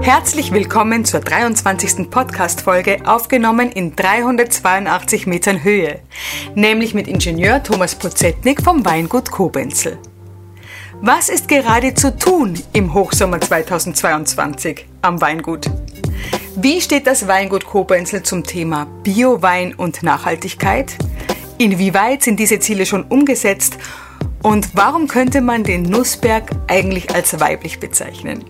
Herzlich willkommen zur 23. Podcast-Folge, aufgenommen in 382 Metern Höhe, nämlich mit Ingenieur Thomas Pozetnik vom Weingut Kobenzel. Was ist gerade zu tun im Hochsommer 2022 am Weingut? Wie steht das Weingut Kobenzel zum Thema Biowein und Nachhaltigkeit? Inwieweit sind diese Ziele schon umgesetzt? Und warum könnte man den Nussberg eigentlich als weiblich bezeichnen?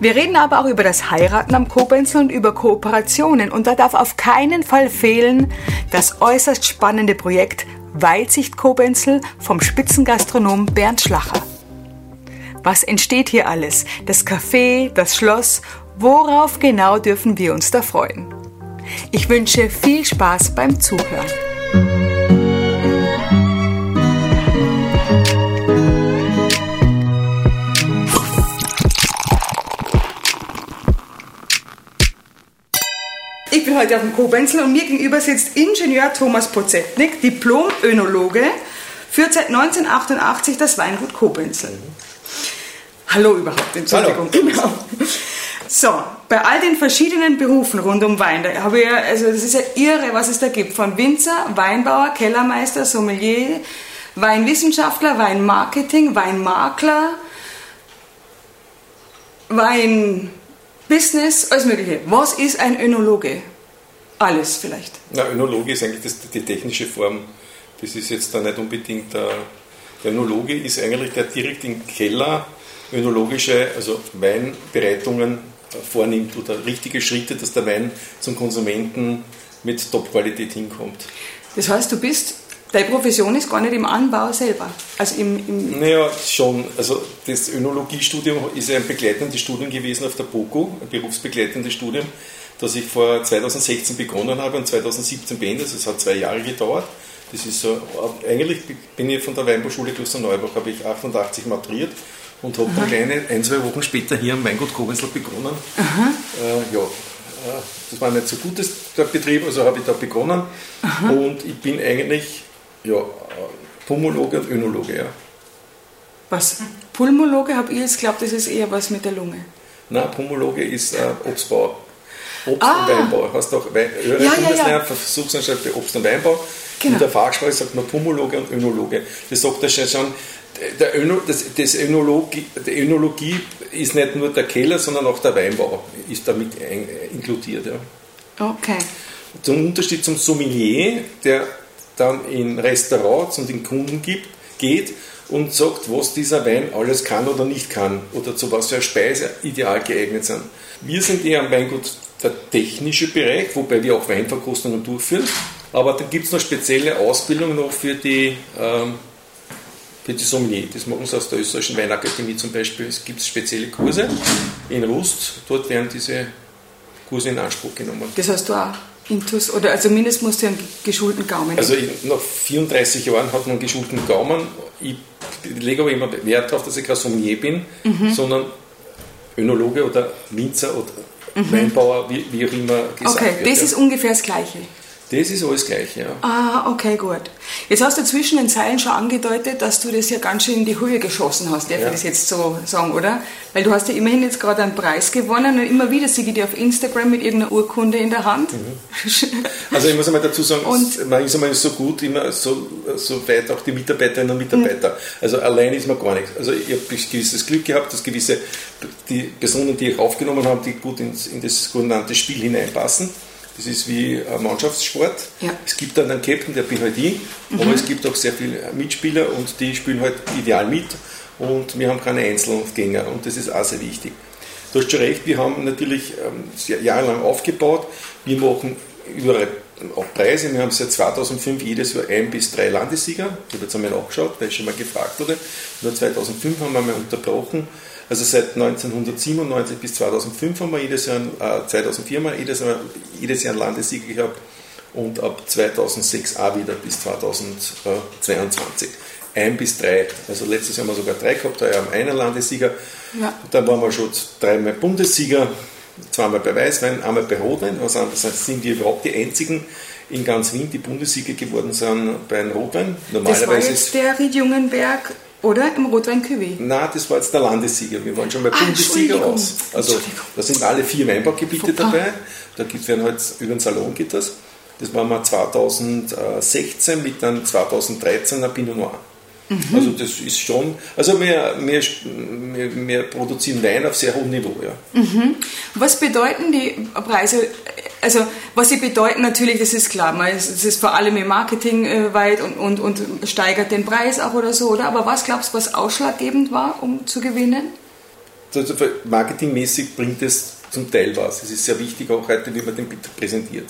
Wir reden aber auch über das Heiraten am Koblenzer und über Kooperationen. Und da darf auf keinen Fall fehlen das äußerst spannende Projekt Weitsicht Kobenzel vom Spitzengastronom Bernd Schlacher. Was entsteht hier alles? Das Café, das Schloss, worauf genau dürfen wir uns da freuen? Ich wünsche viel Spaß beim Zuhören. Bin heute auf dem Kobenzel und mir gegenüber sitzt Ingenieur Thomas Pozetnik, Diplom-Önologe, führt seit 1988 das Weingut Kobenzel. Hallo überhaupt, Entschuldigung. Hallo. Genau. So, bei all den verschiedenen Berufen rund um Wein, da habe ich ja, also das ist ja irre, was es da gibt. Von Winzer, Weinbauer, Kellermeister, Sommelier, Weinwissenschaftler, Weinmarketing, Weinmakler, Weinbusiness, alles Mögliche. Was ist ein Önologe? Alles vielleicht. Na, Önologe ist eigentlich das, die technische Form. Das ist jetzt da nicht unbedingt der, der Önologe ist eigentlich der direkt im Keller önologische, also Weinbereitungen vornimmt oder richtige Schritte, dass der Wein zum Konsumenten mit Top-Qualität hinkommt. Das heißt, du bist, deine Profession ist gar nicht im Anbau selber. Also im, im Naja, schon. Also das Önologiestudium ist ein begleitendes Studium gewesen auf der BOKU, ein berufsbegleitendes Studium, das ich vor 2016 begonnen habe und 2017 beendet. Also es hat zwei Jahre gedauert. Das ist so, eigentlich bin ich von der Weinbauschule Klosterneuburg, habe ich 88 maturiert und habe dann kleine ein, zwei Wochen später hier am Weingut Kobenzl begonnen. Äh, ja, äh, das war nicht so gut, das, der Betrieb, also habe ich da begonnen und ich bin eigentlich ja, äh, Pulmologe und Önologe. Ja. was? Pulmologe habe ich jetzt glaubt, das ist eher was mit der Lunge. Nein, Pulmologe ist äh, Obstbauer. Obst- Ah. und Weinbau. Hast auch Wein, höhere Ja, ja, ja. Versuchsanstalt für Obst- und Weinbau. Genau. In der Fachsprache sagt man Pulmologe und Önologe. Das sagt das schon. Der, Öno, das, das Önologie, die Önologie ist nicht nur der Keller, sondern auch der Weinbau ist damit inkludiert. Ja. Okay. Zum Unterschied zum Sommelier, der dann in Restaurants und in Kunden gibt, geht und sagt, was dieser Wein alles kann oder nicht kann oder zu was für eine Speise ideal geeignet sind. Wir sind eher am Weingut der technische Bereich, wobei wir auch Weinverkostungen durchführen, aber dann gibt es noch spezielle Ausbildung noch für die, ähm, für die Sommelier. Das machen sie aus der österreichischen Weinakademie zum Beispiel. Es gibt spezielle Kurse in Rust, dort werden diese Kurse in Anspruch genommen. Das hast du auch Intus, oder also mindestens musst du einen geschulten Gaumen Also nach 34 Jahren hat man einen geschulten Gaumen. Ich lege aber immer Wert darauf, dass ich kein Sommelier bin, sondern Önologe oder Winzer oder Weinbauer, wie, wie auch immer gesagt Okay, wird. das ja. ist ungefähr das Gleiche. Das ist alles gleich, ja. Ah, okay, gut. Jetzt hast du zwischen den Zeilen schon angedeutet, dass du das ja ganz schön in die Höhe geschossen hast, darf Ja. ich das jetzt so sagen, oder? Weil du hast ja immerhin jetzt gerade einen Preis gewonnen und immer wieder sehe ich dich auf Instagram mit irgendeiner Urkunde in der Hand. Also ich muss einmal dazu sagen, Und- man ist einmal so gut, immer so, so weit auch die Mitarbeiterinnen und Mitarbeiter. Also allein ist man gar nichts. Also ich habe gewisses Glück gehabt, dass gewisse die Personen, die ich aufgenommen habe, die gut ins, in das genannte Spiel hineinpassen. Das ist wie ein Mannschaftssport. Ja. Es gibt dann einen Captain, der bin halt ich, aber es gibt auch sehr viele Mitspieler und die spielen halt ideal mit und wir haben keine Einzelgänger und das ist auch sehr wichtig. Du hast schon recht, wir haben natürlich ähm, jahrelang aufgebaut. Wir machen überall auch Preise. Wir haben seit 2005 jedes Jahr ein bis drei Landessieger. Ich habe jetzt einmal nachgeschaut, weil ich schon mal gefragt wurde. Nur 2005 haben wir mal unterbrochen. Also seit 1997 bis 2005 haben wir jedes Jahr, äh, 2004 haben wir jedes Jahr, jedes Jahr einen Landessieger gehabt und ab 2006 auch wieder bis 2022. Ein bis drei. Also letztes Jahr haben wir sogar drei gehabt, da haben wir einen Landessieger. Ja. Dann waren wir schon dreimal Bundessieger, zweimal bei Weißwein, einmal bei Rotwein. Also das sind wir überhaupt die einzigen in ganz Wien, die Bundessieger geworden sind bei einem Rotwein. Das war Normalerweise jetzt der Ried Jungenberg Oder im Rotwein Cuvée? Nein, das war jetzt der Landessieger. Wir waren schon bei ah, Bundessieger raus. Also da sind alle vier Weinbaugebiete dabei. Da gibt es halt über den Salon geht das. Das waren wir 2016 mit dann 2013 ein Pinot Noir. Mhm. Also das ist schon, also wir, wir, wir, wir, produzieren Wein auf sehr hohem Niveau. Ja. Mhm. Was bedeuten die Preise? Also was sie bedeuten natürlich, das ist klar, es ist vor allem im Marketing äh, weit und, und, und steigert den Preis auch oder so, oder? Aber was glaubst du, was ausschlaggebend war, um zu gewinnen? Marketingmäßig bringt es zum Teil was. Es ist sehr wichtig auch heute, wie man den präsentiert.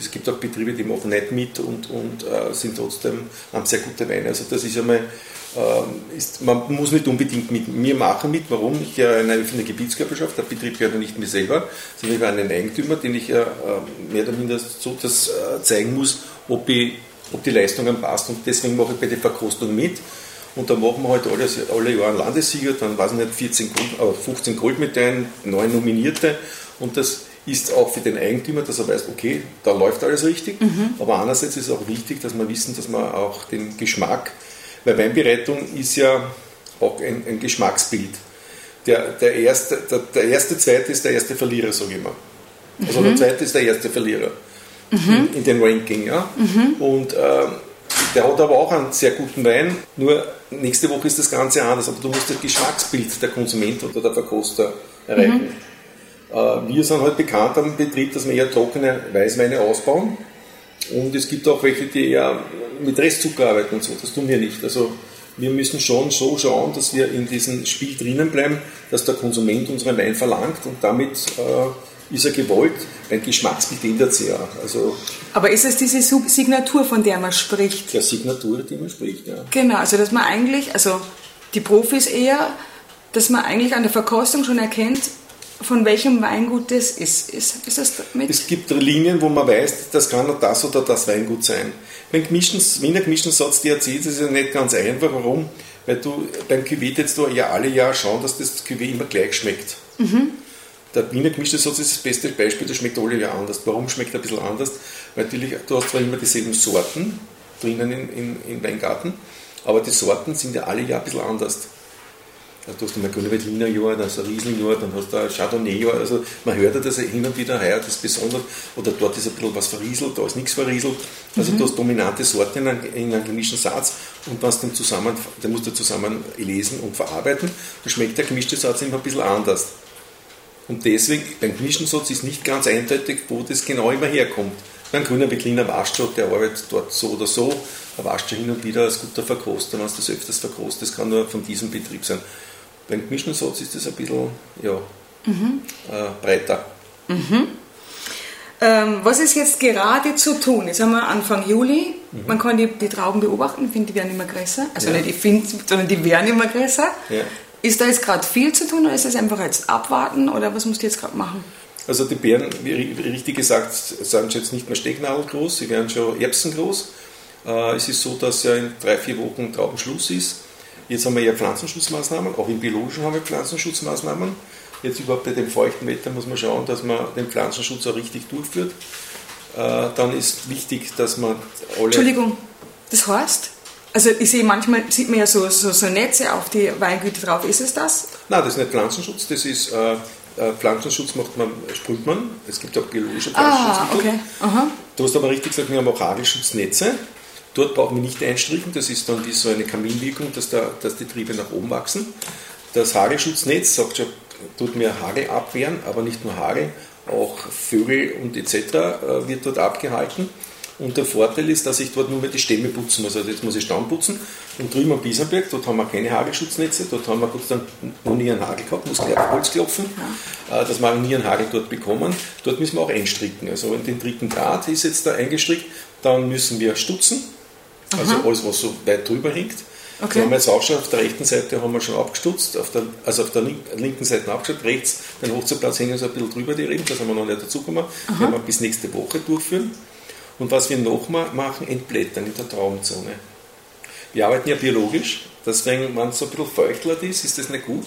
Es gibt auch Betriebe, die machen nicht mit und, und äh, sind trotzdem, haben sehr gute Weine. Also das ist einmal, äh, ist, man muss nicht unbedingt mit mir machen mit. Warum? Ich ja eine Gebietskörperschaft, der Betrieb gehört ja nicht mir selber, sondern ich war ein Eigentümer, den ich ja äh, mehr oder minder so das äh, zeigen muss, ob, ich, ob die Leistung passt. Und deswegen mache ich bei der Verkostung mit. Und da machen wir halt alle, alle Jahre einen Landessieger, dann weiß ich nicht, 14 Gold, 15 Goldmedaillen, 9 Nominierte. Und das ist auch für den Eigentümer, dass er weiß, okay, da läuft alles richtig. Mhm. Aber andererseits ist es auch wichtig, dass wir wissen, dass man auch den Geschmack, weil Weinbereitung ist ja auch ein, ein Geschmacksbild. Der, der, erste, der, der, erste, zweite ist der erste Verlierer, sage ich mal. Also mhm. der zweite ist der erste Verlierer mhm. in, in, den Ranking. Ja? Mhm. Und ähm, der hat aber auch einen sehr guten Wein, nur nächste Woche ist das Ganze anders. Aber du musst das Geschmacksbild der Konsument oder der Verkoster erreichen. Äh, wir sind halt bekannt am Betrieb, dass wir eher trockene Weißweine ausbauen. Und es gibt auch welche, die eher mit Restzucker arbeiten und so. Das tun wir nicht. Also wir müssen schon so schauen, dass wir in diesem Spiel drinnen bleiben, dass der Konsument unseren Wein verlangt und damit äh, ist er gewollt. Ein Geschmacksbild ändert sich ja. Also, Aber ist es diese Signatur, von der man spricht? Ja, Signatur, die man spricht, ja. Genau, also dass man eigentlich, also die Profis eher, dass man eigentlich an der Verkostung schon erkennt, von welchem Weingut das ist. Ist, ist das mit? Es gibt Linien, wo man weiß, das kann das oder das Weingut sein. Beim gemischten, Wiener gemischten Satz DRC das ist ja nicht ganz einfach. Warum? Weil du beim Cuvée jetzt du ja alle Jahre schauen, dass das Cuvée immer gleich schmeckt. Mhm. Der Wiener gemischte Satz ist das beste Beispiel, der schmeckt alle Jahre anders. Warum schmeckt er ein bisschen anders? Weil natürlich, du hast zwar immer dieselben Sorten drinnen in, in, in Weingarten, aber die Sorten sind ja alle Jahre ein bisschen anders. Du hast einmal Grüne Veltliner Jahr, dann hast du ein Riesling-Jahr, dann hast du ein Chardonnay-Jahr. Also man hört ja das hin und wieder, heuer das besonders, oder dort ist ein bisschen was verrieselt, da ist nichts verrieselt. Also mhm. du hast dominante Sorten in einem, in einem gemischten Satz und was den zusammen, den musst du zusammen lesen und verarbeiten. Da schmeckt der gemischte Satz immer ein bisschen anders. Und deswegen, beim gemischten Satz ist nicht ganz eindeutig, wo das genau immer herkommt. Beim grünen Veltliner wascht schon, der arbeitet dort so oder so, er wascht schon hin und wieder als guter Verkoster, wenn es das öfters verkostet, das kann nur von diesem Betrieb sein. Beim gemischten Satz ist das ein bisschen ja, mhm. äh, breiter. Mhm. Ähm, was ist jetzt gerade zu tun? Jetzt haben wir Anfang Juli. Mhm. Man kann die, die Trauben beobachten. Ich finde, die werden immer größer. Also ja. nicht ich finde, sondern die werden immer größer. Ja. Ist da jetzt gerade viel zu tun oder ist das einfach jetzt abwarten oder was musst du jetzt gerade machen? Also die Beeren, wie richtig gesagt, sind jetzt nicht mehr Stecknadelgroß, sie werden schon erbsengroß. Äh, es ist so, dass ja in drei, vier Wochen Traubenschluss ist. Jetzt haben wir ja Pflanzenschutzmaßnahmen, auch im Biologischen haben wir Pflanzenschutzmaßnahmen. Jetzt überhaupt bei dem feuchten Wetter muss man schauen, dass man den Pflanzenschutz auch richtig durchführt. Äh, dann ist wichtig, dass man alle. Entschuldigung, das heißt? Also ich sehe manchmal, sieht man ja so, so, so Netze auf die Weingüter drauf. Ist es das? Nein, das ist nicht Pflanzenschutz, das ist äh, äh Pflanzenschutz macht man, sprüht man. Es gibt auch biologische Pflanzenschutz. Ah, okay. Aha. Du hast aber richtig gesagt, wir haben auch Hagelschutznetze. Dort brauchen wir nicht einstrichen, das ist dann wie so eine Kaminwirkung, dass, da, dass die Triebe nach oben wachsen. Das Hagelschutznetz sagt schon, tut mir Hagel abwehren, aber nicht nur Hagel, auch Vögel und etc. Äh, wird dort abgehalten. Und der Vorteil ist, dass ich dort nur mehr die Stämme putzen muss. Also jetzt muss ich Stamm putzen. Und drüben am Biesenberg, dort haben wir keine Hagelschutznetze, dort haben wir Gott sei Dank noch nie einen Hagel gehabt, muss gleich auf Holz klopfen. Äh, dass wir nie einen Hagel dort bekommen. Dort müssen wir auch einstricken. Also in den dritten Grad ist jetzt da eingestrickt, dann müssen wir stutzen, also Aha. alles, was so weit drüber hängt. Okay. Wir haben jetzt auch schon auf der rechten Seite haben wir schon abgestutzt, auf der, also auf der linken Seite abgestutzt, rechts den Hochzeitplatz hängen so ein bisschen drüber die Reben, das haben wir noch nicht dazu gekommen. Aha. werden wir bis nächste Woche durchführen. Und was wir noch machen, entblättern in der Traumzone. Wir arbeiten ja biologisch, deswegen, wenn es so ein bisschen feuchtler ist, ist das nicht gut.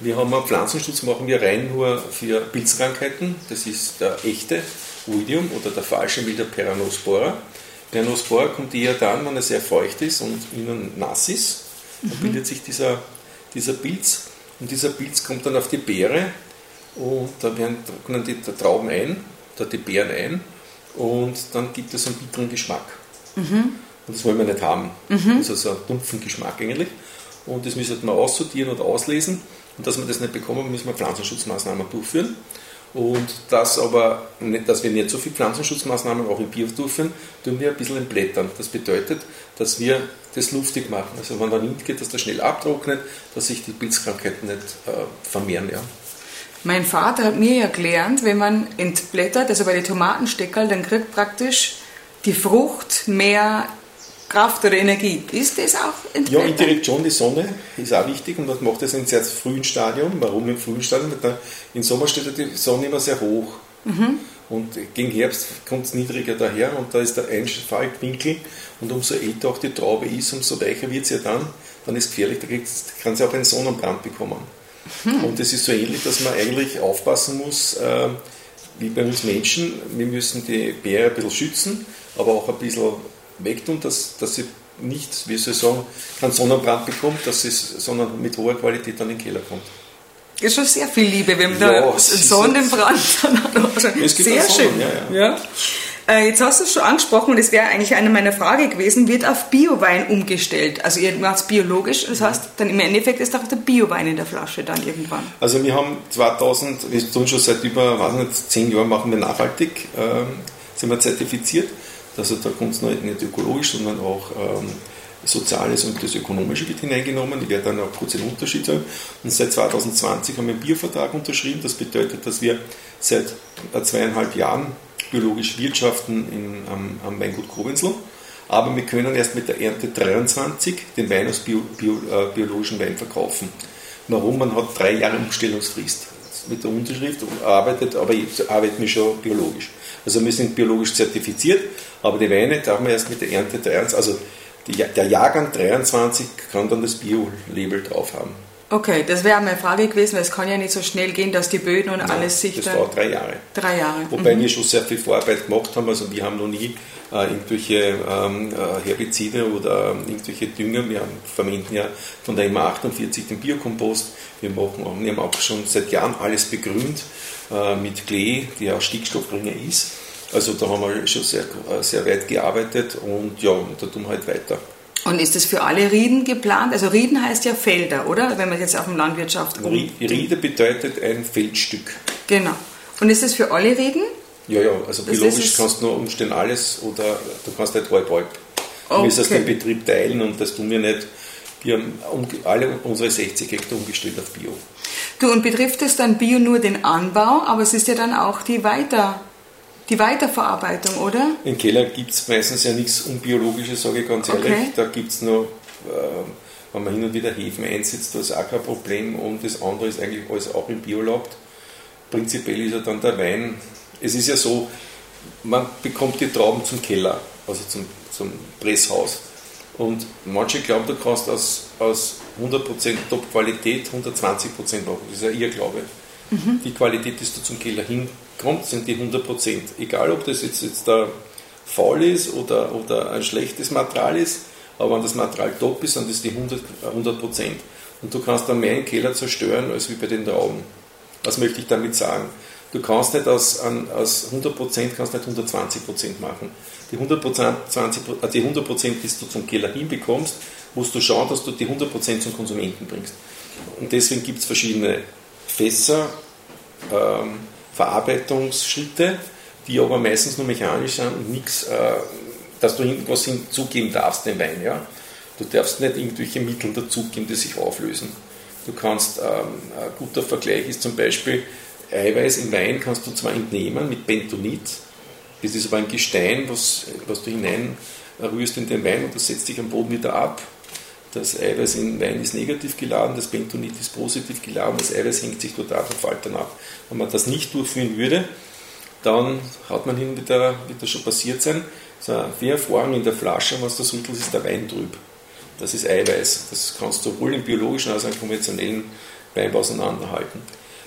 Wir haben einen Pflanzenschutz, machen wir rein nur für Pilzkrankheiten, das ist der echte Oidium oder der falsche wie der Peranospora. Der Nospor kommt eher dann, wenn er sehr feucht ist und innen nass ist. mhm. da bildet sich dieser, dieser Pilz und dieser Pilz kommt dann auf die Beere und da werden, trocknen die Trauben ein, da die Beeren ein und dann gibt es einen bitteren Geschmack. Mhm. Und das wollen wir nicht haben. Mhm. Also so einen dumpfen Geschmack eigentlich. Und das müssen wir aussortieren und auslesen. Und dass wir das nicht bekommen, müssen wir Pflanzenschutzmaßnahmen durchführen. Und das aber, nicht, dass wir nicht so viele Pflanzenschutzmaßnahmen auch im Bio durchführen, tun wir ein bisschen in Blättern. Das bedeutet, dass wir das luftig machen. Also wenn der Wind geht, dass das schnell abtrocknet, dass sich die Pilzkrankheiten nicht äh, vermehren. Ja. Mein Vater hat mir erklärt, wenn man entblättert, also bei den Tomatensteckerl, dann kriegt praktisch die Frucht mehr Kraft oder Energie. Ist das auch entblättert? Ja, indirekt schon. Die Sonne ist auch wichtig und man macht das in sehr frühen Stadium. Warum im frühen Stadium? Weil Im Sommer steht die Sonne immer sehr hoch. Mhm. Und gegen Herbst kommt es niedriger daher und da ist der Einfalltwinkel und umso älter auch die Traube ist, umso weicher wird sie ja dann. Dann ist es gefährlich, da kann sie auch einen Sonnenbrand bekommen. Mhm. Und es ist so ähnlich, dass man eigentlich aufpassen muss, äh, wie bei uns Menschen. Wir müssen die Beere ein bisschen schützen, aber auch ein bisschen wegtun, dass, dass sie nicht, wie soll ich sagen, keinen Sonnenbrand bekommt, dass es, sondern mit hoher Qualität an den Keller kommt. Ist schon sehr viel Liebe, wenn man ja, da Sonnenbrand dann hat. Sehr schön. Ja, ja. ja. Äh, jetzt hast du es schon angesprochen, und das wäre eigentlich eine meiner Fragen gewesen, wird auf Biowein umgestellt? Also ihr macht es biologisch, das heißt, dann im Endeffekt ist auch der Biowein in der Flasche dann irgendwann. Also wir haben 2000, wir tun schon seit über, weiß nicht, zehn Jahren machen wir nachhaltig, ähm, sind wir zertifiziert. Also da kommt es nicht, ökologisch, sondern auch ähm, Soziales und das Ökonomische wird hineingenommen. Ich werde dann auch kurz den Unterschied sagen. Und seit 2020 haben wir einen Biovertrag unterschrieben. Das bedeutet, dass wir seit äh, zweieinhalb Jahren biologisch wirtschaften in, am, am Weingut Kobenzl. Aber wir können erst mit der Ernte 23 den Wein aus bio, bio, äh, biologischen Wein verkaufen. Warum? Man hat drei Jahre Umstellungsfrist mit der Unterschrift und arbeitet, aber jetzt arbeiten wir schon biologisch. Also wir sind biologisch zertifiziert, aber die Weine darf man erst mit der Ernte 23, also die, der Jahrgang 23 kann dann das Bio-Label drauf haben. Okay, das wäre meine Frage gewesen, weil es kann ja nicht so schnell gehen, dass die Böden und Nein, alles sich das dauert drei Jahre. Drei Jahre. Wobei mhm. wir schon sehr viel Vorarbeit gemacht haben, also wir haben noch nie äh, irgendwelche ähm, äh, Herbizide oder ähm, irgendwelche Dünger, wir haben, verwenden ja von der MA 48 den Biokompost, wir, machen, wir haben auch schon seit Jahren alles begrünt äh, mit Klee, der auch Stickstoffbringer ist. Also da haben wir schon sehr, äh, sehr weit gearbeitet und ja, da tun wir halt weiter. Und ist das für alle Rieden geplant? Also Rieden heißt ja Felder, oder? Wenn man jetzt auf dem Landwirtschaft Riede bedeutet ein Feldstück. Genau. Und ist das für alle Rieden? Ja, ja, also das biologisch kannst du nur umstellen alles oder du kannst halt halb halb. Du okay. musst den Betrieb teilen und das tun wir nicht. Wir haben alle unsere 60 Hektar umgestellt auf Bio. Du, und betrifft es dann Bio nur den Anbau, aber es ist ja dann auch die Weiter die Weiterverarbeitung, oder? Im Keller gibt es meistens ja nichts Unbiologisches, sage ich ganz ehrlich. Okay. Da gibt es nur, äh, wenn man hin und wieder Hefen einsetzt, das ist auch kein Problem. Und das andere ist eigentlich alles auch im Biolab. Prinzipiell ist ja dann der Wein, es ist ja so, man bekommt die Trauben zum Keller, also zum, zum Presshaus. Und manche glauben, du kannst aus, aus 100% Top-Qualität 120% machen. Das ist ja ihr Glaube. Mhm. Die Qualität, die du zum Keller hinkommt, sind die 100%. Egal, ob das jetzt, jetzt da faul ist oder, oder ein schlechtes Material ist, aber wenn das Material top ist, dann ist die 100%. 100%. Und du kannst dann mehr im Keller zerstören als wie bei den Trauben. Was möchte ich damit sagen? Du kannst nicht aus, aus 100% kannst nicht 120% machen. Die 100%, 20, äh, die 100% die du zum Keller hinbekommst, musst du schauen, dass du die 100% zum Konsumenten bringst. Und deswegen gibt es verschiedene Fässer, ähm, Verarbeitungsschritte, die aber meistens nur mechanisch sind und nichts, äh, dass du irgendwas hinzugeben darfst, den Wein. Ja? Du darfst nicht irgendwelche Mittel dazugeben, die sich auflösen. Du kannst, ähm, ein guter Vergleich ist zum Beispiel, Eiweiß im Wein kannst du zwar entnehmen mit Bentonit, das ist aber ein Gestein, was, was du hineinrührst in den Wein und das setzt sich am Boden wieder ab das Eiweiß in Wein ist negativ geladen, das Bentonit ist positiv geladen, das Eiweiß hängt sich dort ab und fällt ab. Wenn man das nicht durchführen würde, dann hat man hin wird das schon passiert sein, so wie ein Vorhang in der Flasche, was das rüttelt, ist der Wein trüb. Das ist Eiweiß. Das kannst du sowohl im biologischen als auch im konventionellen Wein auseinanderhalten.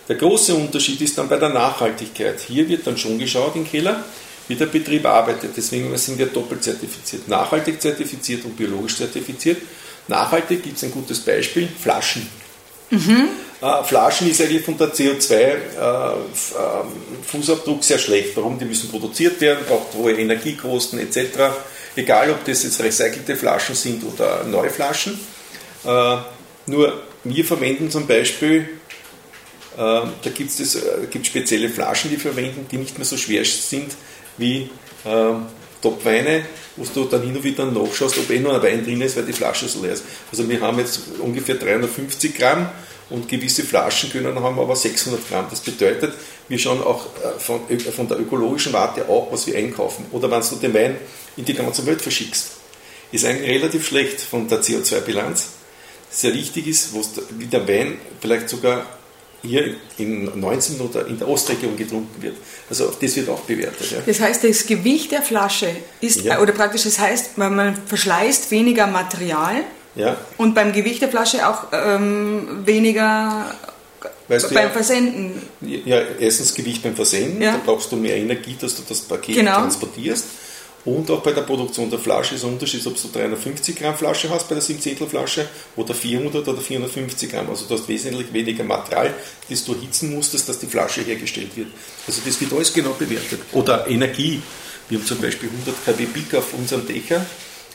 Der große Unterschied ist dann bei der Nachhaltigkeit. Hier wird dann schon geschaut im Keller, wie der Betrieb arbeitet. Deswegen sind wir doppelt zertifiziert. Nachhaltig zertifiziert und biologisch zertifiziert. Nachhaltig gibt es ein gutes Beispiel, Flaschen. Mhm. Äh, Flaschen ist eigentlich von der CO2-Fußabdruck äh, sehr schlecht. Warum? Die müssen produziert werden, braucht hohe Energiekosten etc. Egal, ob das jetzt recycelte Flaschen sind oder neue Flaschen. Äh, nur wir verwenden zum Beispiel, da gibt es spezielle Flaschen, die wir verwenden, die nicht mehr so schwer sind wie Top-Weine, wo du dann hin und wieder nachschaust, ob eh noch ein Wein drin ist, weil die Flasche so leer ist. Also wir haben jetzt ungefähr 350 Gramm und gewisse Flaschen können haben aber 600 Gramm. Das bedeutet, wir schauen auch äh, von, von der ökologischen Warte auch, was wir einkaufen. Oder wenn du den Wein in die ganze Welt verschickst, ist eigentlich relativ schlecht von der CO2-Bilanz. Sehr wichtig ist, wie der Wein vielleicht sogar hier in 19 oder in der Ostregion getrunken wird. Also das wird auch bewertet. Ja. Das heißt, das Gewicht der Flasche ist, ja. oder praktisch, das heißt, man verschleißt weniger Material ja. und beim Gewicht der Flasche auch ähm, weniger weißt beim ja, Versenden. Ja, erstens Gewicht beim Versenden, da brauchst du mehr Energie, dass du das Paket genau. transportierst. Und auch bei der Produktion der Flasche ist ein Unterschied, ob du 350 Gramm Flasche hast bei der 7 Flasche oder 400 oder 450 Gramm. Also du hast wesentlich weniger Material, das du erhitzen musstest, dass die Flasche hergestellt wird. Also das wird alles genau bewertet. Oder Energie. Wir haben zum Beispiel 100 kW Peak auf unserem Dächer.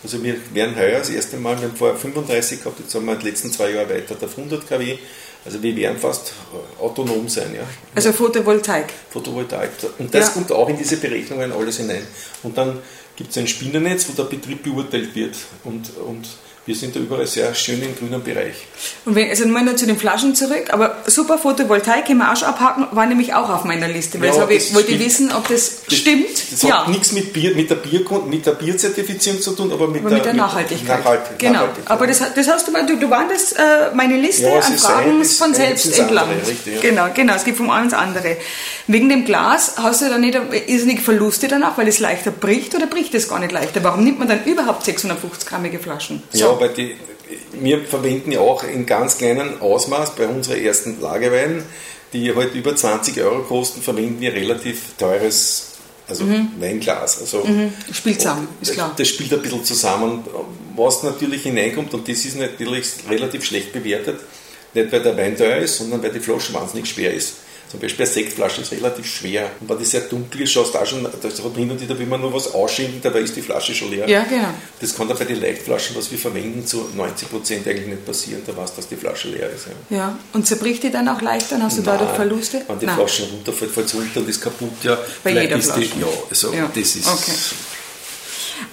Also wir werden heuer das erste Mal, wir haben vorher 35 gehabt, jetzt haben wir die letzten zwei Jahre weiter auf 100 kW. Also wir werden fast autonom sein. Ja. Also Photovoltaik. Photovoltaik. Und das ja. kommt auch in diese Berechnungen alles hinein. Und dann gibt es ein Spinnernetz, wo der Betrieb beurteilt wird. Und, und wir sind da überall sehr schön im grünen Bereich. Und wenn, also nochmal nur zu den Flaschen zurück, aber super Photovoltaik können wir auch schon abhaken, war nämlich auch auf meiner Liste, weil ja, ich wollte wissen, ob das, das stimmt. Das ja. hat nichts mit, Bier, mit, der Bier, mit der Bierzertifizierung zu tun, aber mit, aber der, mit der Nachhaltigkeit. Mit Nachhalt, genau, Nachhaltigkeit. aber das, das hast du mal, du, du wartest äh, meine Liste ja, an Fragen ein, von selbst entlang. Richtig, ja. Genau, genau, es gibt vom einen ins andere. Wegen dem Glas hast du dann nicht irrsinnig Verluste danach, weil es leichter bricht oder bricht es gar nicht leichter? Warum nimmt man dann überhaupt 650 grammige Flaschen? So. Ja, aber die, wir verwenden ja auch in ganz kleinem Ausmaß bei unserer ersten Lagerwein, die heute halt über 20 Euro kosten, verwenden wir relativ teures also mhm. Weinglas. Also mhm. Spielt zusammen, ist klar. Das spielt ein bisschen zusammen. Was natürlich hineinkommt, und das ist natürlich relativ schlecht bewertet, nicht weil der Wein teuer ist, sondern weil die Flasche wahnsinnig schwer ist. Zum Beispiel eine Sektflasche ist relativ schwer. Und wenn die sehr dunkel ist, schaust du auch schon, das hin und wieder will man nur was ausschenken, dabei ist die Flasche schon leer. Ja, genau. Das kann da bei den Leichtflaschen, was wir verwenden, zu 90 Prozent eigentlich nicht passieren. Da weißt du, dass die Flasche leer ist. Ja, ja. und zerbricht die dann auch leichter? Dann hast du Nein, dadurch Verluste? Wenn die Nein. Flasche runterfällt, fällt es runter und ist kaputt. Ja, bei jeder Flasche? Die, ja, also ja. das ist... Okay.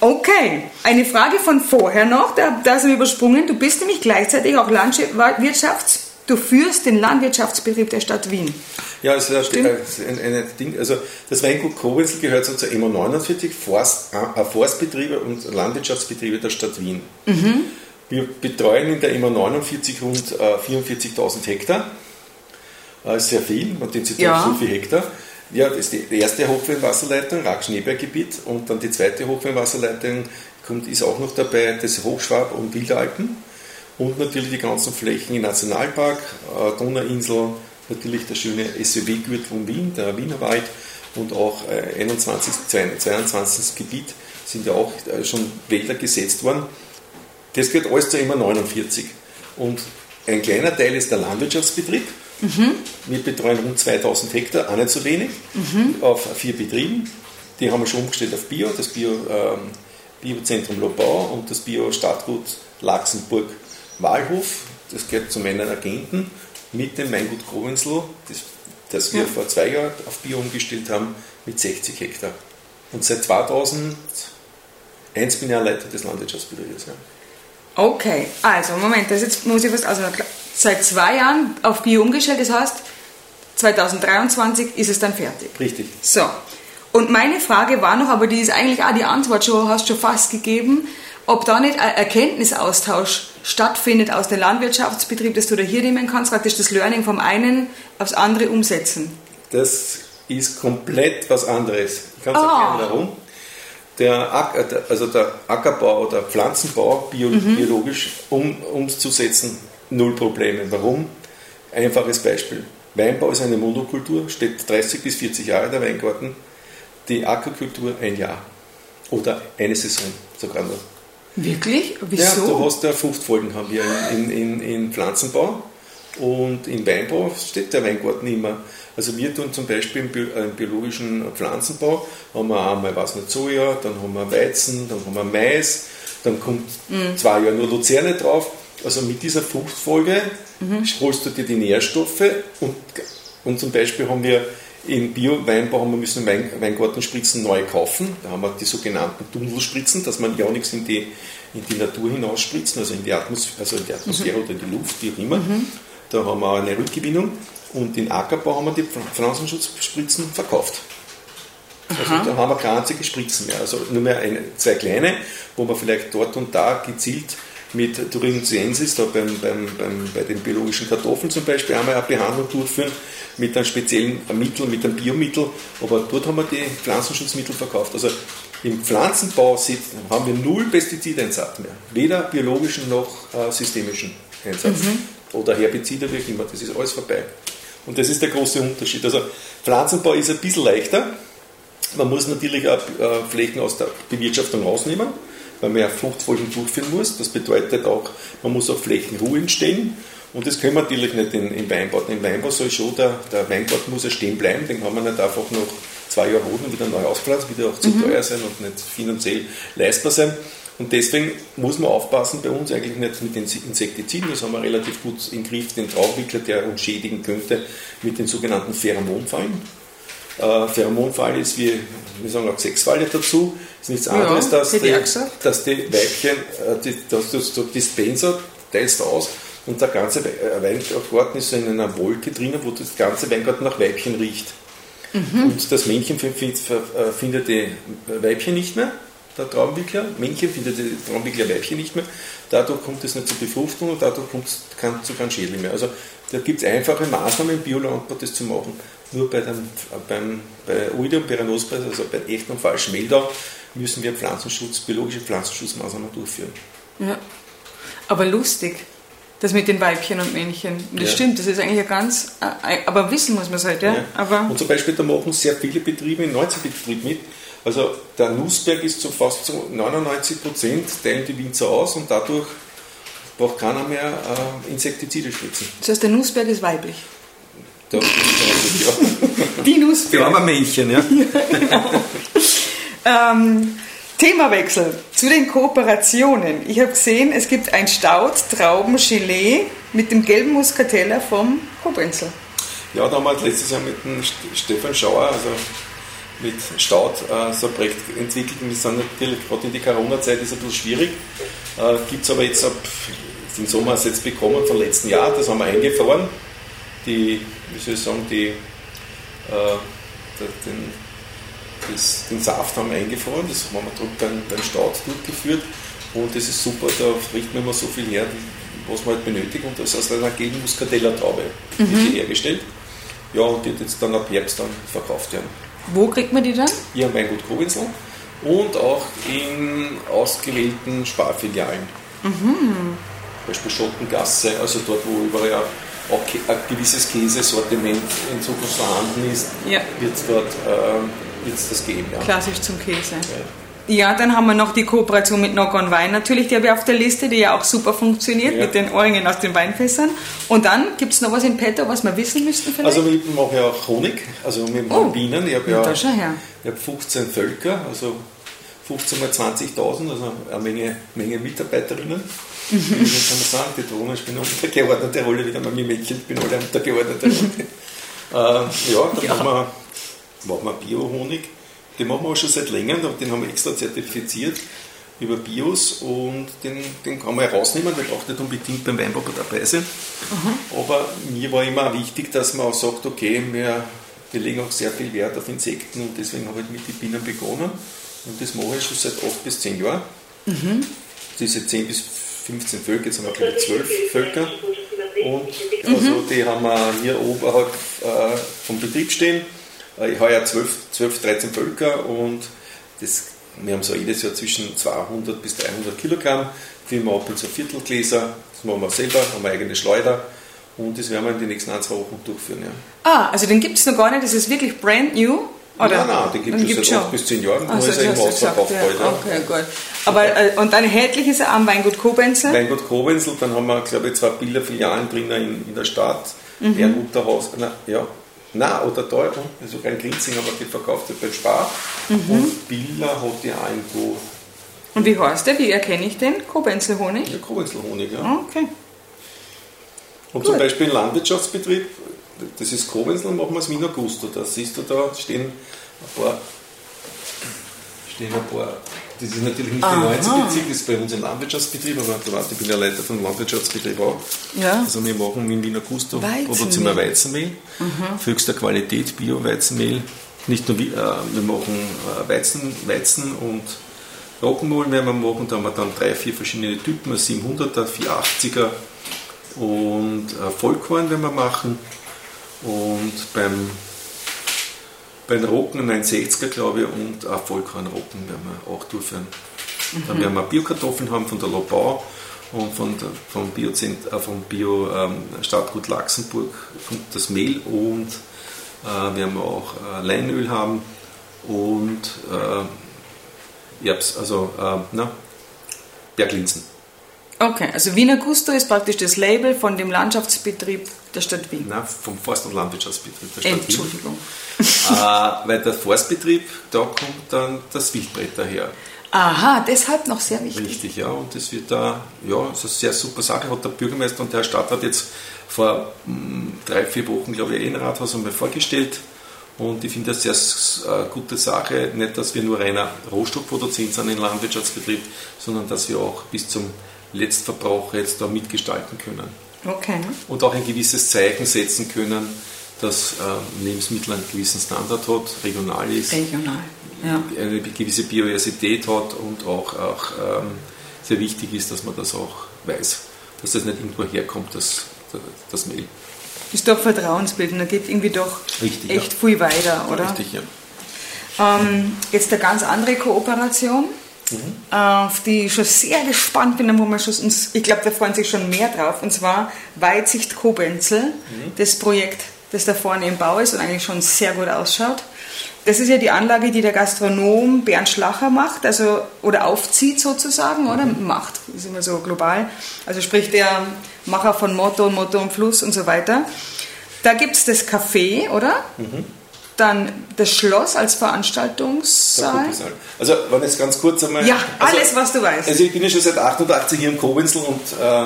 Okay, eine Frage von vorher noch, da, da sind wir übersprungen. Du bist nämlich gleichzeitig auch Landwirtschafts- Du führst den Landwirtschaftsbetrieb der Stadt Wien. Ja, es ist ein, ein, ein, Ding. Also das Weingut Koblenz gehört so zur EMA 49, Forst, äh, Forstbetriebe und Landwirtschaftsbetriebe der Stadt Wien. Mhm. Wir betreuen in der EMA 49 rund äh, 44.000 Hektar. Äh, sehr viel, man denkt sich ja. so viel Hektar. Ja, das ist die erste Hochwasserleitung, Rack-Schneeberggebiet, und dann die zweite Hochwasserleitung kommt, ist auch noch dabei, das Hochschwab und Wildalpen und natürlich die ganzen Flächen im Nationalpark, äh, Donauinsel, natürlich der schöne SUV-Gürtel um Wien, der Wienerwald und auch äh, 21, 22. Gebiet sind ja auch äh, schon Wälder gesetzt worden. Das gehört alles zu immer 49. Und ein kleiner Teil ist der Landwirtschaftsbetrieb. Mhm. Wir betreuen rund 2000 Hektar, auch nicht so wenig, mhm. auf vier Betrieben. Die haben wir schon umgestellt auf Bio, das Bio, ähm, Biozentrum Lobau und das Bio-Stadtgut Laxenburg Wahlhof, das gehört zu meinen Agenten, mit dem Weingut Grobensloh, das, das wir ja. vor zwei Jahren auf Bier umgestellt haben, mit 60 Hektar. Und seit 2001 bin ich auch Leiter des Landwirtschaftsbetriebes. Ja. Okay, also Moment, das jetzt muss ich was, also seit zwei Jahren auf Bier umgestellt, das heißt 2023 ist es dann fertig. Richtig. So, und meine Frage war noch, aber die ist eigentlich auch die Antwort schon, hast schon fast gegeben, ob da nicht ein Erkenntnisaustausch stattfindet aus dem Landwirtschaftsbetrieb, das du da hier nehmen kannst, praktisch das Learning vom einen aufs andere umsetzen. Das ist komplett was anderes. Ich kann es ah. erklären, warum. Der, Acker, also der Ackerbau oder Pflanzenbau bio, mhm. biologisch um, umzusetzen, null Probleme. Warum? Einfaches Beispiel. Weinbau ist eine Monokultur, steht 30 bis 40 Jahre der Weingarten. Die Ackerkultur ein Jahr oder eine Saison sogar nur. Wirklich? Wieso? Ja, du hast ja Fruchtfolgen haben wir in, in, in Pflanzenbau und im Weinbau steht der Weingarten immer. Also wir tun zum Beispiel im biologischen Pflanzenbau, haben wir einmal was nicht Soja, dann haben wir Weizen, dann haben wir Mais, dann kommt mhm. zwei Jahre nur Luzerne drauf. Also mit dieser Fruchtfolge mhm. holst du dir die Nährstoffe und, und zum Beispiel haben wir im Bio-Weinbau haben wir müssen Wein, Weingartenspritzen neu kaufen. Da haben wir die sogenannten Tunnelspritzen, dass man ja nichts in die, in die Natur hinausspritzen, also in die Atmosphäre, also in die Atmosphäre mhm. oder in die Luft, wie auch immer. Mhm. Da haben wir eine Rückgewinnung und in Ackerbau haben wir die Pflanzenschutzspritzen verkauft. Also da haben wir keine einzige Spritzen mehr. Also nur mehr eine, zwei kleine, wo man vielleicht dort und da gezielt mit Thuringiensis, da beim, beim, beim, bei den biologischen Kartoffeln zum Beispiel, einmal eine Behandlung durchführen mit einem speziellen Mittel, mit einem Biomittel. Aber dort haben wir die Pflanzenschutzmittel verkauft. Also im Pflanzenbau haben wir null Pestizideinsatz mehr. Weder biologischen noch äh, systemischen Einsatz. Mhm. Oder Herbizide, wie auch immer. Das ist alles vorbei. Und das ist der große Unterschied. Also Pflanzenbau ist ein bisschen leichter. Man muss natürlich auch äh, Flächen aus der Bewirtschaftung rausnehmen, weil man ja Fruchtfolgen durchführen muss. Das bedeutet auch, man muss auf Flächen Ruhe entstehen. Und das können wir natürlich nicht in, im Weinbau. Im Weinbau soll schon, der, der Weinbau muss ja stehen bleiben, den kann man nicht einfach noch zwei Jahre holen und wieder neu auspflanzen, wieder auch zu mhm. teuer sein und nicht finanziell leistbar sein. Und deswegen muss man aufpassen bei uns eigentlich nicht mit den Insektiziden, das haben wir relativ gut im Griff, den Trauwickler, der uns schädigen könnte, mit den sogenannten Pheromonfallen. Äh, Pheromonfalle ist wie, wir sagen auch Sexfalle dazu, ist nichts anderes, ja, dass, die, dass die Weibchen, äh, die, dass du so Dispenser teilst aus und der ganze äh, Weingarten ist in einer Wolke drinnen, wo das ganze Weingarten nach Weibchen riecht. Mhm. Und das Männchen äh, findet die Weibchen nicht mehr der Traumwickler. Männchen findet die Traumwickler Weibchen nicht mehr. Dadurch kommt es nicht zur Befruchtung und dadurch kommt es zu keinem Schädling mehr. Also da gibt es einfache Maßnahmen im Biolandbau, das zu machen. Nur bei, dem, beim, bei Oidium Peranospreis, also bei echten und falschen Meldau, müssen wir Pflanzenschutz, biologische Pflanzenschutzmaßnahmen durchführen. Ja, aber lustig. Das mit den Weibchen und Männchen. Das ja. stimmt, das ist eigentlich ja ganz. Äh, aber wissen muss man es halt, ja. ja. Aber und zum Beispiel, da machen sehr viele Betriebe, 90 Betriebe mit, also der Nussberg ist zu fast zu 99 Prozent, teilen die Winzer aus und dadurch braucht keiner mehr äh, Insektizide spritzen. Das heißt, der Nussberg ist weiblich. Der weiblich, ja. Die Nussberg. Wir haben ein Männchen, ja. ja genau. ähm, Themawechsel zu den Kooperationen. Ich habe gesehen, es gibt ein Staud Traubengelee mit dem gelben Muscatella vom Kobrenzel. Ja, da haben wir letztes Jahr mit dem Stefan Schauer, also mit Staud äh, so ein Projekt entwickelt und wir sind natürlich gerade in die Corona-Zeit ist ein bisschen schwierig. Äh, Gibt es aber jetzt ab den Sommer jetzt bekommen vom letzten Jahr, das haben wir eingefroren. Die, wie soll ich sagen, die, äh, den, das, den Saft haben wir eingefroren, das haben wir beim, beim Staud durchgeführt und das ist super, da richten wir immer so viel her, was man halt benötigt und das ist aus einer gelben Muscatella-Traube mhm. hergestellt. Ja, und die wird jetzt dann ab Herbst dann verkauft werden. Wo kriegt man die dann? Hier am Weingut Kowinsel und auch in ausgewählten Sparfilialen. Mhm. Beispiel Schottengasse, also dort, wo überall auch ein gewisses Käsesortiment in Zukunft vorhanden ist, ja. wird es dort äh, das geben. Ja. Klassisch zum Käse. Ja. Ja, dann haben wir noch die Kooperation mit Knock on Wein natürlich, die habe ich auf der Liste, die ja auch super funktioniert mit den Ohrringen aus den Weinfässern. Und dann gibt es noch was in petto, was wir wissen müssten vielleicht? Also wir machen ja auch Honig, also mit oh. Bienen. Ich habe ja ich hab 15 Völker, also 15 mal 20.000, also eine Menge, Menge Mitarbeiterinnen. Mhm. Wie kann man sagen, die Drohnen spielen eine untergeordnete Rolle, wieder mal Mädchen, bin alle untergeordnete Rolle. äh, ja, dann ja. machen wir, machen wir Bio-Honig den machen wir auch schon seit längerem, den haben wir extra zertifiziert über BIOS und den, den kann man herausnehmen, der braucht nicht unbedingt beim Weinbau dabei sein. Mhm. Aber mir war immer wichtig, dass man auch sagt, okay, wir, wir legen auch sehr viel Wert auf Insekten und deswegen habe ich mit den Bienen begonnen. Und das mache ich schon seit 8 bis 10 Jahren. Mhm. Diese 10 bis 15 Völker, jetzt haben wir glaube ich 12 Völker. Und also mhm. die haben wir hier oberhalb äh, vom Betrieb stehen äh, ich habe ja 12, 12 13 Völker und das, wir haben so jedes Jahr zwischen 200 bis 300 Kilogramm. Filmen wir ab in so Viertelgläser, das machen wir selber, haben wir eigene Schleuder und das werden wir in den nächsten ein, zwei Wochen durchführen. Ja. Ah, also den gibt es noch gar nicht, das ist wirklich brand new. Oder? Nein, nein, die gibt es seit 8 bis 10 Jahren, also, nur ist er im Ausverkauf ja. Ja. Okay, gut. Aber, äh, und dann erhältlich ist er am Weingut Kobenzel? Weingut Kobenzel, dann haben wir, glaube ich, zwei Bilderfilialen drin in, in der Stadt. Mhm. Bernhutterhaus, na, ja, Nein, oder da, also kein Grinzing, aber die verkauft er beim Spar. Mhm. Und Billa hat ja irgendwo. Und wie heißt der? Wie erkenne ich den? Kobenzelhonig? Ja, Kobenzelhonig, ja. Ah, okay. Und Gut. zum Beispiel ein Landwirtschaftsbetrieb, das ist Kobenzel, machen wir es Wiener Gusto. Da siehst du, da stehen ein paar, stehen ein paar das ist natürlich nicht Aha. der 90 Bezirk, das ist bei uns ein Landwirtschaftsbetrieb, aber weißt, ich bin ja Leiter vom Landwirtschaftsbetrieb auch. Ja. Also wir machen in Wiener Gusto produzieren wir Weizenmehl, mhm. höchster Qualität, Bio-Weizenmehl. Nicht nur, äh, wir machen äh, Weizen, Weizen und Roggenmohl werden wir machen, da haben wir dann drei, vier verschiedene Typen, ein 700er, 480er und äh, Vollkorn werden wir machen. Und beim bei Rocken ein 60er, glaube ich, und auch Vollkornrocken werden wir auch durchführen. Mhm. Dann werden wir Biokartoffeln haben von der Lobau und von der, vom, Bio, äh, vom Bio ähm, Stadtgut Laxenburg das Mehl und äh, werden wir auch äh, Leinöl haben und äh, Erbs, also äh, na, Berglinsen. Okay, also Wiener Gusto ist praktisch das Label von dem Landschaftsbetrieb der Stadt Wien. Nein, vom Forst- und Landwirtschaftsbetrieb der Stadt Entschuldigung. Wien. Entschuldigung. äh, weil der Forstbetrieb, da kommt dann das Wildbrett daher. Aha, deshalb noch sehr wichtig. Richtig, ja. Und das wird da, ja, das ist eine sehr super Sache. Hat der Bürgermeister und der Herr Stadtrat jetzt vor mh, hm, drei, vier Wochen, glaube ich, ein Rathaus einmal vorgestellt. Und ich finde das eine sehr äh, gute Sache. Nicht, dass wir nur reiner Rohstoffproduzent sind im Landwirtschaftsbetrieb, sondern dass wir auch bis zum Letztverbraucher jetzt da mitgestalten können. Okay. Und auch ein gewisses Zeichen setzen können, dass äh, Lebensmittel einen gewissen Standard hat, regional ist, regional, ja. eine gewisse Biodiversität hat und auch, auch ähm, sehr wichtig ist, dass man das auch weiß, dass das nicht irgendwo herkommt, das, das Mehl. Ist doch Vertrauensbildend, da geht irgendwie doch Richtig, echt ja. viel weiter, oder? Richtig, ja. Ähm, jetzt eine ganz andere Kooperation mhm. auf die ich schon sehr gespannt bin, wo man schon ich glaube, da freuen sich schon mehr drauf, und zwar Weitsicht Kobenzel, mhm. das Projekt, das da vorne im Bau ist und eigentlich schon sehr gut ausschaut. Das ist ja die Anlage, die der Gastronom Bernd Schlacher macht, also oder aufzieht sozusagen, oder mhm. macht, ist immer so global. Also sprich der Macher von Motto, Motto und Fluss und so weiter. Da gibt es das Café, oder? Mhm. Dann das Schloss als Veranstaltungssaal. Also, wenn jetzt ganz kurz einmal. Ja, also, alles, was du weißt. Also, ich bin ja schon seit 88 hier im Kowenzel und, äh,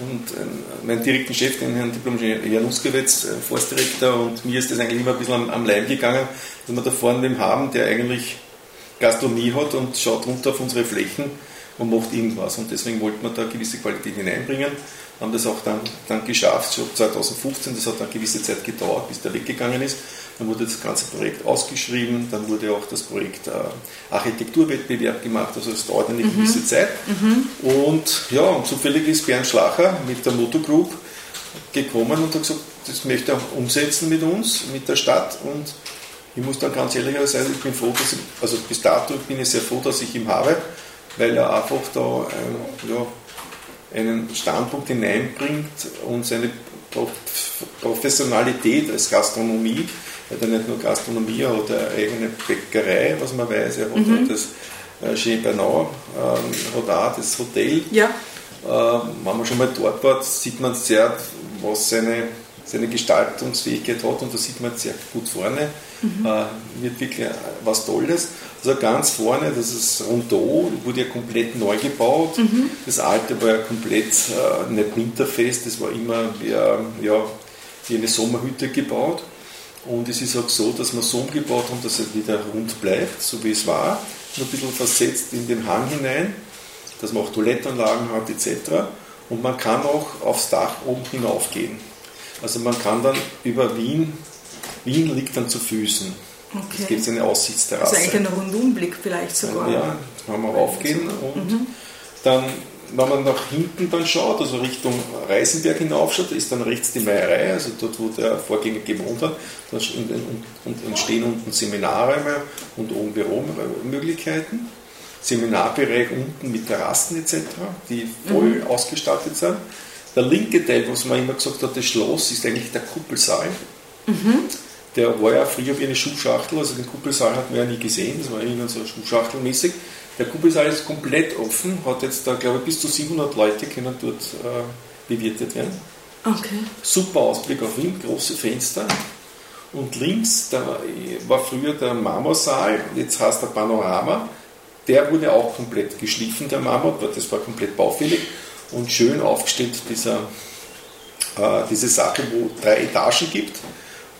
und äh, meinen direkten Chef, den Herrn Diplom-Ingenieur Jan Uskewitz, äh, Forstdirektor, und mir ist das eigentlich immer ein bisschen am, am Leim gegangen, dass wir da vorne den haben, der eigentlich Gastronomie hat und schaut runter auf unsere Flächen und macht irgendwas. Und deswegen wollten wir da gewisse Qualität hineinbringen haben das auch dann, dann geschafft, schon 2015, das hat eine gewisse Zeit gedauert, bis der weggegangen ist. Dann wurde das ganze Projekt ausgeschrieben, dann wurde auch das Projekt äh, Architekturwettbewerb gemacht, also es dauert eine mhm. gewisse Zeit. Mhm. Und ja, und zufällig ist Bernd Schlacher mit der Moto Group gekommen und hat gesagt, das möchte er umsetzen mit uns, mit der Stadt und ich muss dann ganz ehrlich sein, ich bin froh, dass ich, also bis dato bin ich sehr froh, dass ich ihn habe, weil er einfach da ähm, ja, einen Standpunkt hineinbringt und seine Professionalität als Gastronomie, er hat ja nicht nur Gastronomie, er hat eine eigene Bäckerei, was man weiß, er hat mhm. das äh, Chez Bernard, ähm, hat auch das Hotel. Ja. Ähm, wenn man schon mal dort war, sieht man sehr, was seine, seine Gestaltungsfähigkeit hat und da sieht man sehr gut vorne. Mhm. Äh, wird wirklich was Tolles. Also ganz vorne, das ist Rondeau, wurde ja komplett neu gebaut. Mhm. Das alte war ja komplett äh, nicht winterfest, das war immer wie, äh, ja, wie eine Sommerhütte gebaut. Und es ist auch so, dass wir so umgebaut haben, dass es wieder rund bleibt, so wie es war. Nur ein bisschen versetzt in den Hang hinein, dass man auch Toilettenanlagen hat etc. Und man kann auch aufs Dach oben hinaufgehen. Also man kann dann über Wien, Wien liegt dann zu Füßen. Okay. Es gibt eine Aussichtsterrasse. Also eigentlich ein Rundumblick vielleicht sogar. Ja, kann man raufgehen und mhm. dann, wenn man nach hinten dann schaut, also Richtung Reisenberg hinaufschaut, ist dann rechts die Meierei, also dort, wo der Vorgänger gewohnt hat. Da entstehen unten Seminarräume und oben Büromöglichkeiten. Seminarbereich unten mit Terrassen etc., die voll mhm. ausgestattet sind. Der linke Teil, was man immer gesagt hat, das Schloss, ist eigentlich der Kuppelsaal. Mhm der war ja früher wie eine Schuhschachtel, also den Kuppelsaal hat man ja nie gesehen, das war ihnen so Schuhschachtelmäßig. Der Kuppelsaal ist komplett offen, hat jetzt da, glaube ich, bis zu 700 Leute können dort äh, bewirtet werden. Okay. Super Ausblick auf Wien, große Fenster. Und links, da war früher der Marmorsaal, jetzt heißt der Panorama. Der wurde auch komplett geschliffen, der Marmor, das war komplett baufällig und schön aufgestellt, dieser, äh, diese Sache, wo drei Etagen gibt,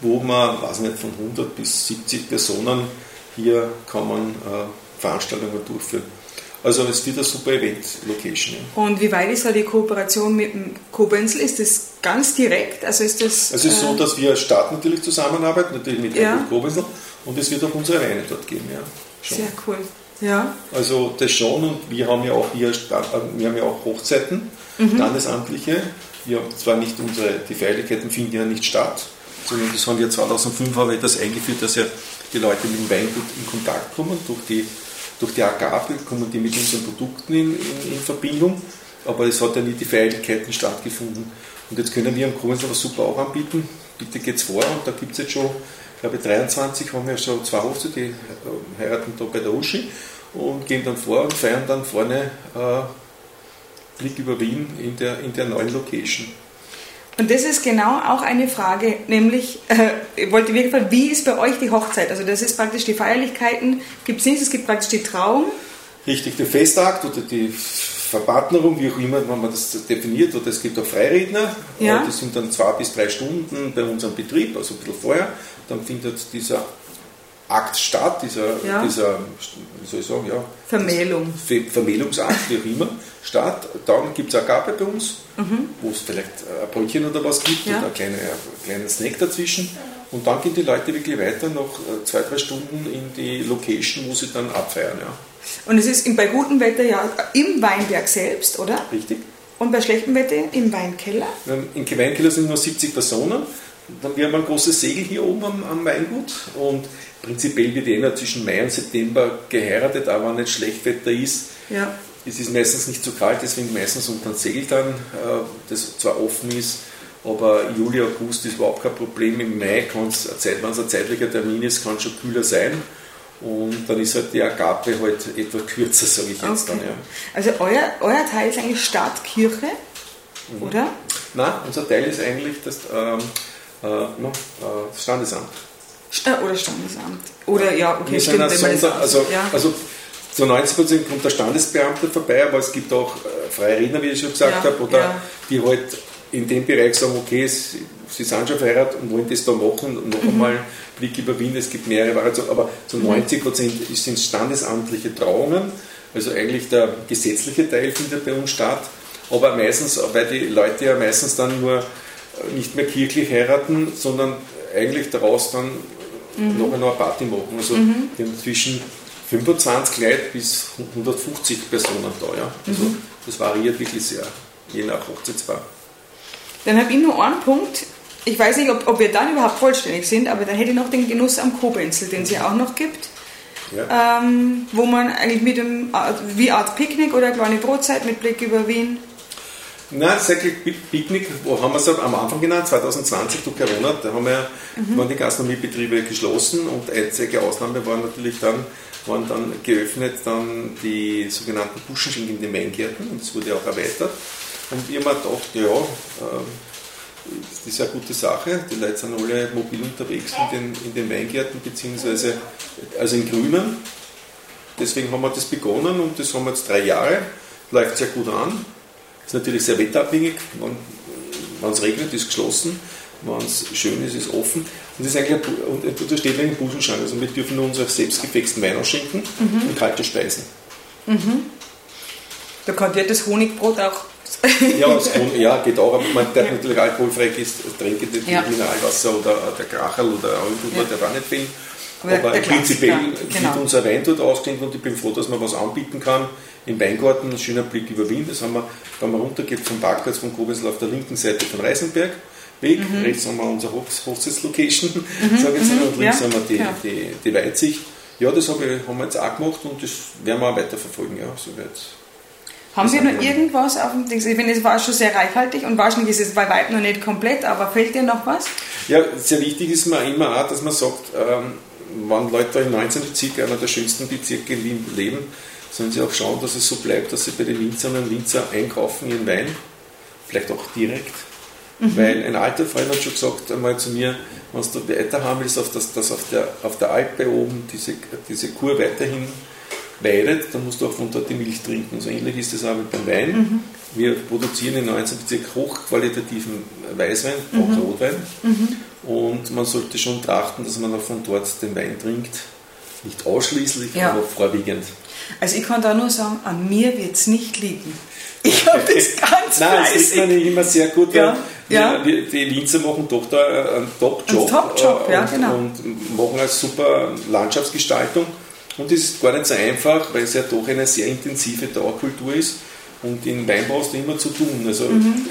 wo man, weiß nicht, von 100 bis 70 Personen hier kann man äh, Veranstaltungen durchführen. Also es wird eine super Event-Location. Und wie weit ist da die Kooperation mit dem Koblenzel? Ist das ganz direkt? Also ist das... Also es ist so, äh, dass wir Stadt natürlich zusammenarbeiten, natürlich mit ja. Koblenzel und es wird auch unsere Weine dort geben. Ja, schon. Sehr cool. Ja. Also das schon und wir haben ja auch hier äh, wir haben ja auch Hochzeiten, mhm. standesamtliche. Wir haben zwar nicht unsere, die Feierlichkeiten finden ja nicht statt, sondern das haben wir 2005 haben wir das eingeführt, dass ja die Leute mit dem Weingut in Kontakt kommen durch die durch die Agape kommen die mit unseren Produkten in, in, in Verbindung, aber es hat ja nie die Feierlichkeiten stattgefunden. Und jetzt können wir am Koblenz aber super auch anbieten. Bitte geht's vor und da gibt es jetzt schon, ich glaube 23 haben wir schon zwei Hochzeiten, die heiraten da bei der Uschi und gehen dann vor und feiern dann vorne äh, Blick über Wien in der, in der neuen Location. Und das ist genau auch eine Frage, nämlich, äh, ich wollte wirklich fragen, wie ist bei euch die Hochzeit? Also das ist praktisch die Feierlichkeiten, gibt es nicht, es gibt praktisch die Trauung. Richtig, der Festakt oder die Verpartnerung, wie auch immer wenn man das definiert, oder es gibt auch Freiredner, ja. die sind dann zwei bis drei Stunden bei unserem Betrieb, also ein bisschen vorher, dann findet dieser Akt statt, dieser, ja. dieser wie soll ich sagen, ja, Vermählung. Vermählungsakt, wie auch immer, statt. Dann gibt es eine Gabe bei uns, mhm. wo es vielleicht ein Brötchen oder was gibt ja. oder ein kleiner, kleiner Snack dazwischen. Und dann gehen die Leute wirklich weiter noch äh, zwei, drei Stunden in die Location, wo sie dann abfeiern. Ja. Und es ist bei gutem Wetter ja im Weinberg selbst, oder? Richtig. Und bei schlechtem Wetter im Weinkeller? Im Weinkeller sind nur 70 Personen. Dann wir haben ein großes Segel hier oben am, am Weingut und prinzipiell wird eh zwischen Mai und September geheiratet, aber wenn nicht Schlechtwetter ist. Ja. Es ist meistens nicht zu kalt, deswegen meistens unter ein Segel dann, äh, das zwar offen ist, aber Juli, August ist überhaupt kein Problem. Im Mai kann es, wenn es ein zeitlicher Termin ist, kann es schon kühler sein. Und dann ist halt die Agape halt etwas kürzer, sage ich jetzt okay. dann. Ja. Also euer, euer Teil ist eigentlich Stadtkirche, mhm. oder? Nein, unser Teil ist eigentlich das, ähm, äh, no, äh, Standesamt. Oder Standesamt. Oder ja, okay, stimmt. Wenn Sonder, also, ja. also zu 90 Prozent kommt der Standesbeamte vorbei, aber es gibt auch äh, freie Redner, wie ich schon gesagt ja, habe, oder ja. die halt in dem Bereich sagen, okay, sie, sie sind schon verheiratet und wollen das da machen und noch mhm. einmal Blick über Wien, es gibt mehrere Variationen, aber zu 90 mhm. Prozent sind standesamtliche Trauungen, also eigentlich der gesetzliche Teil findet bei uns statt, aber meistens, weil die Leute ja meistens dann nur nicht mehr kirchlich heiraten, sondern eigentlich daraus dann mhm. noch eine Party machen. Also mhm. haben zwischen 25 Leute bis 150 Personen da. Ja. Also mhm. das variiert wirklich sehr, je nach Hochzeitspaar. Dann habe ich nur einen Punkt. Ich weiß nicht, ob, ob wir dann überhaupt vollständig sind, aber dann hätte ich noch den Genuss am Kobenzel, den es ja auch noch gibt. Ja. Ähm, wo man eigentlich mit dem, äh, wie Art Picknick oder eine kleine Brotzeit mit Blick über Wien Nein, Cycle Picknick, wo haben wir es am Anfang genannt, 2020 durch Corona, da haben wir, mhm. waren die Gastronomiebetriebe geschlossen und einzige Ausnahme war natürlich dann, waren dann geöffnet dann die sogenannten Buschenschinken in den Weingärten und das wurde auch erweitert. Und wir haben gedacht, ja, äh, das ist eine gute Sache. Die Leute sind alle mobil unterwegs in den, in den Weingärten, beziehungsweise also in Grünen. Deswegen haben wir das begonnen und das haben wir jetzt drei Jahre. Läuft sehr gut an. Ist natürlich sehr wetterabhängig. Wenn es regnet, ist geschlossen. Wenn es schön ist, ist offen. Und das ist eigentlich und da steht ein Busenschrank. Also wir dürfen nur unsere selbstgefexten Wein ausschenken mhm. und kalte Speisen. Mhm. Da kann ja das Honigbrot auch. ja, Honig, ja, geht auch. Aber man darf natürlich alkoholfrei ist, trinke das ja. Mineralwasser oder der Kracherl oder Alkohol, ja. der da nicht fehlen. Aber, prinzipiell genau. wird unser Wein dort ausgeschenkt und ich bin froh, dass man was anbieten kann im Weingarten, ein schöner Blick über Wien, das haben wir, wenn man runtergeht vom Parkplatz von Koblenz auf der linken Seite von Reisenberg, Weg, mhm. rechts haben wir unsere Hochzeitslocation, mhm. sage ich mhm. und links ja. haben wir die, ja. die, die Weitsicht. Ja, das haben wir, haben wir jetzt auch gemacht und das werden wir auch weiterverfolgen, ja, soweit. Haben wir noch irgendwas auf dem Ding? Ich finde, es war schon sehr reichhaltig und wahrscheinlich ist es bei weitem noch nicht komplett, aber fehlt dir noch was? Ja, sehr wichtig ist mir immer auch, dass man sagt, ähm, wenn Leute im 19. Bezirk, einer der schönsten Bezirke in Wien leben, sollen sie auch schauen, dass es so bleibt, dass sie bei den Winzerinnen und Winzer einkaufen ihren Wein, vielleicht auch direkt. Mhm. Weil ein alter Freund hat schon gesagt einmal zu mir, wenn du weiter haben willst, dass, dass auf, der, auf der Alpe oben diese, diese Kur weiterhin weidet, dann musst du auch von dort die Milch trinken. So ähnlich ist es auch mit dem Wein. Mhm. Wir produzieren in 19 Bezirk hochqualitativen Weißwein, auch mhm. Rotwein. Mhm. Und man sollte schon trachten, dass man auch von dort den Wein trinkt. Nicht ausschließlich, ja. aber vorwiegend. Also ich kann da nur sagen, an mir wird es nicht liegen. Ich habe das ganz Nein, es ist mir nicht immer sehr gut, ja, ja. Wir, die Winzer machen doch da einen Top-Job. Top-Job, ja, äh, genau. Und machen eine super Landschaftsgestaltung. Und das ist gar nicht so einfach, weil es ja doch eine sehr intensive Dauerkultur ist. Und im Weinbau hast du immer zu tun. Also mhm.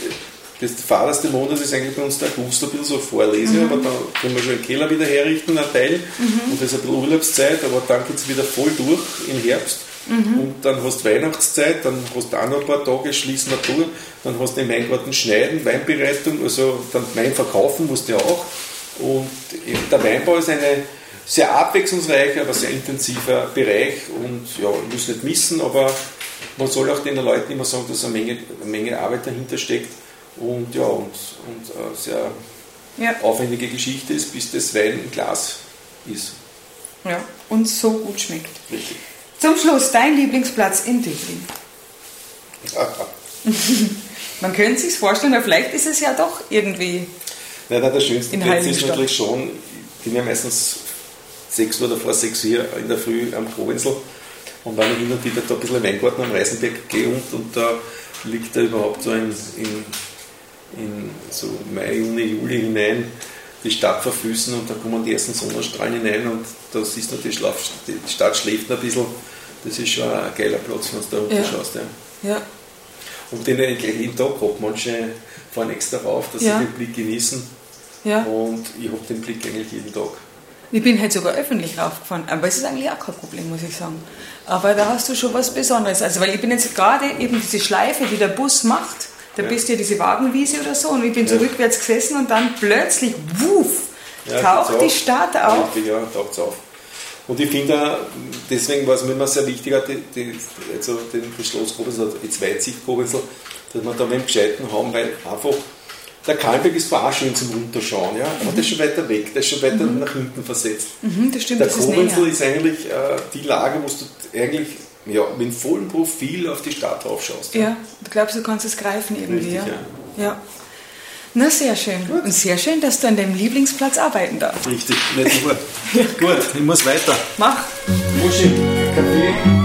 das fahrerste Monat ist eigentlich bei uns der August, ein bisschen so Vorlese, mhm. aber dann können wir schon den Keller wieder herrichten, ein Teil. Mhm. Und das ist ein bisschen Urlaubszeit, aber dann geht es wieder voll durch im Herbst. Mhm. Und dann hast du Weihnachtszeit, dann hast du auch noch ein paar Tage, schließen durch, dann hast du im Weingarten Schneiden, Weinbereitung, also dann Wein verkaufen musst du ja auch. Und der Weinbau ist eine sehr abwechslungsreicher, aber sehr intensiver Bereich und ja, ich muss nicht missen, aber man soll auch den Leuten immer sagen, dass eine Menge, eine Menge Arbeit dahinter steckt und ja, und, und eine sehr ja. aufwendige Geschichte ist, bis das Wein im Glas ist. Ja, und so gut schmeckt. Richtig. Zum Schluss dein Lieblingsplatz in Dublin. Man könnte sich vorstellen, aber vielleicht ist es ja doch irgendwie. Nein, nein, der schönste Platz ist natürlich schon, ich bin ja meistens 6 Uhr oder vor 6 Uhr in der Früh am Provinsel. Und ich hin und wieder da ein bisschen im Weingarten am Reisenberg gehe und, und da liegt er überhaupt so in, in, in so Mai, Juni, Juli hinein die Stadt verfüßen und da kommen die ersten Sonnenstrahlen hinein und da siehst du, die, Schlaf, die Stadt schläft ein bisschen. Das ist schon ein geiler Platz, wenn du da unten ja. schaust. Ja. ja. Und den ich gleich jeden Tag habe. Manche fahren extra rauf, dass ja. sie den Blick genießen. Ja. Und ich habe den Blick eigentlich jeden Tag. Ich bin halt sogar öffentlich raufgefahren, aber es ist eigentlich auch kein Problem, muss ich sagen. Aber da hast du schon was Besonderes. Also, weil ich bin jetzt gerade eben diese Schleife, die der Bus macht, da ja. bist du ja diese Wagenwiese oder so und ich bin ja. so rückwärts gesessen und dann plötzlich, wuff, ja, taucht die Stadt auf. Ja, taucht auf. Und ich finde, deswegen war es mir immer sehr wichtig, die, die, also den, Schloss Koblenz, also die Zweitsicht Koblenz, dass wir da einen gescheiten haben, weil einfach der Kalberg ist zwar auch schön zum Runterschauen, ja, aber mhm. der ist schon weiter weg, der ist schon weiter mhm. nach hinten versetzt. Mhm, das stimmt, der das Koblenzel ist, ist, eigentlich äh, die Lage, wo du eigentlich ja, mit vollem Profil auf die Stadt drauf schaust. Ja, du glaubst, du kannst es greifen irgendwie. Richtig, ja. ja. Na, sehr schön. Gut. Und sehr schön, dass du an deinem Lieblingsplatz arbeiten darfst. Richtig, nicht gut. ja. Gut, ich muss weiter. Mach. Muschi, Kaffee.